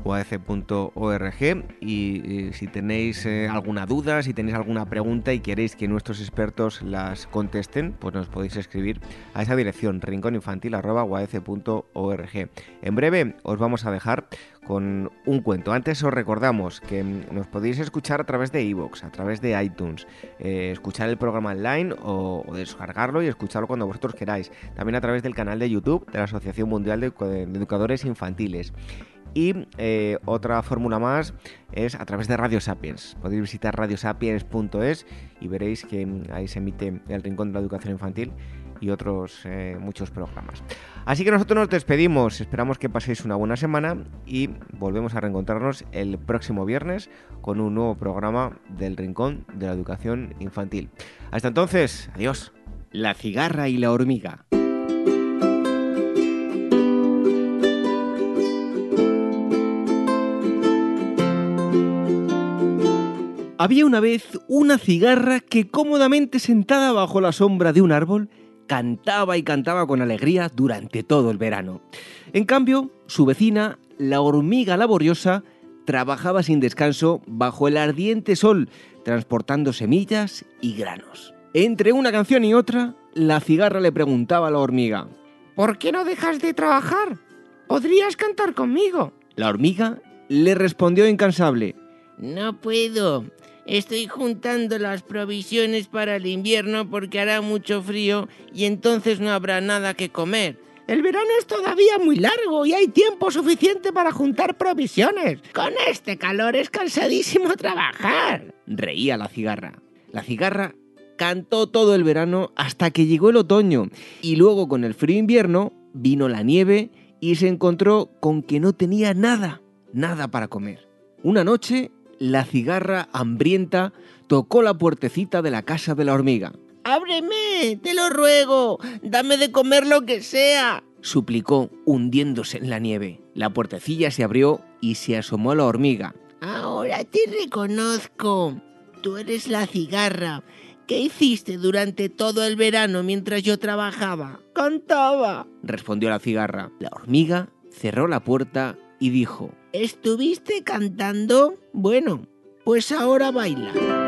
uaf.org y, si tenéis eh, alguna duda, si tenéis alguna pregunta y queréis que nuestros expertos las contesten, pues nos podéis escribir a esa dirección rincóninfantil.uaf.org. En breve os vamos a dejar con un cuento. Antes os recordamos que nos podéis escuchar a través de iVoox, a través de iTunes, eh, escuchar el programa online o, descargarlo y escucharlo cuando vosotros queráis. También a través del canal de YouTube de la Asociación Mundial de Educadores Infantiles. Y eh, otra fórmula más es a través de Radio Sapiens. Podéis visitar radiosapiens.es y veréis que ahí se emite el Rincón de la Educación Infantil y otros eh, muchos programas. Así que nosotros nos despedimos, esperamos que paséis una buena semana y volvemos a reencontrarnos el próximo viernes con un nuevo programa del Rincón de la Educación Infantil. Hasta entonces, adiós. La cigarra y la hormiga. Había una vez una cigarra que cómodamente sentada bajo la sombra de un árbol cantaba y cantaba con alegría durante todo el verano. En cambio, su vecina, la hormiga laboriosa, trabajaba sin descanso bajo el ardiente sol, transportando semillas y granos. Entre una canción y otra, la cigarra le preguntaba a la hormiga, ¿Por qué no dejas de trabajar? ¿Podrías cantar conmigo? La hormiga le respondió incansable, No puedo. Estoy juntando las provisiones para el invierno porque hará mucho frío y entonces no habrá nada que comer. El verano es todavía muy largo y hay tiempo suficiente para juntar provisiones. Con este calor es cansadísimo trabajar. Reía la cigarra. La cigarra cantó todo el verano hasta que llegó el otoño y luego con el frío invierno vino la nieve y se encontró con que no tenía nada, nada para comer. Una noche la cigarra hambrienta tocó la puertecita de la casa de la hormiga. ¡Ábreme! ¡Te lo ruego! ¡Dame de comer lo que sea! suplicó, hundiéndose en la nieve. La puertecilla se abrió y se asomó la hormiga. Ahora te reconozco. Tú eres la cigarra. ¿Qué hiciste durante todo el verano mientras yo trabajaba? Cantaba, respondió la cigarra. La hormiga cerró la puerta y dijo, ¿Estuviste cantando? Bueno, pues ahora baila.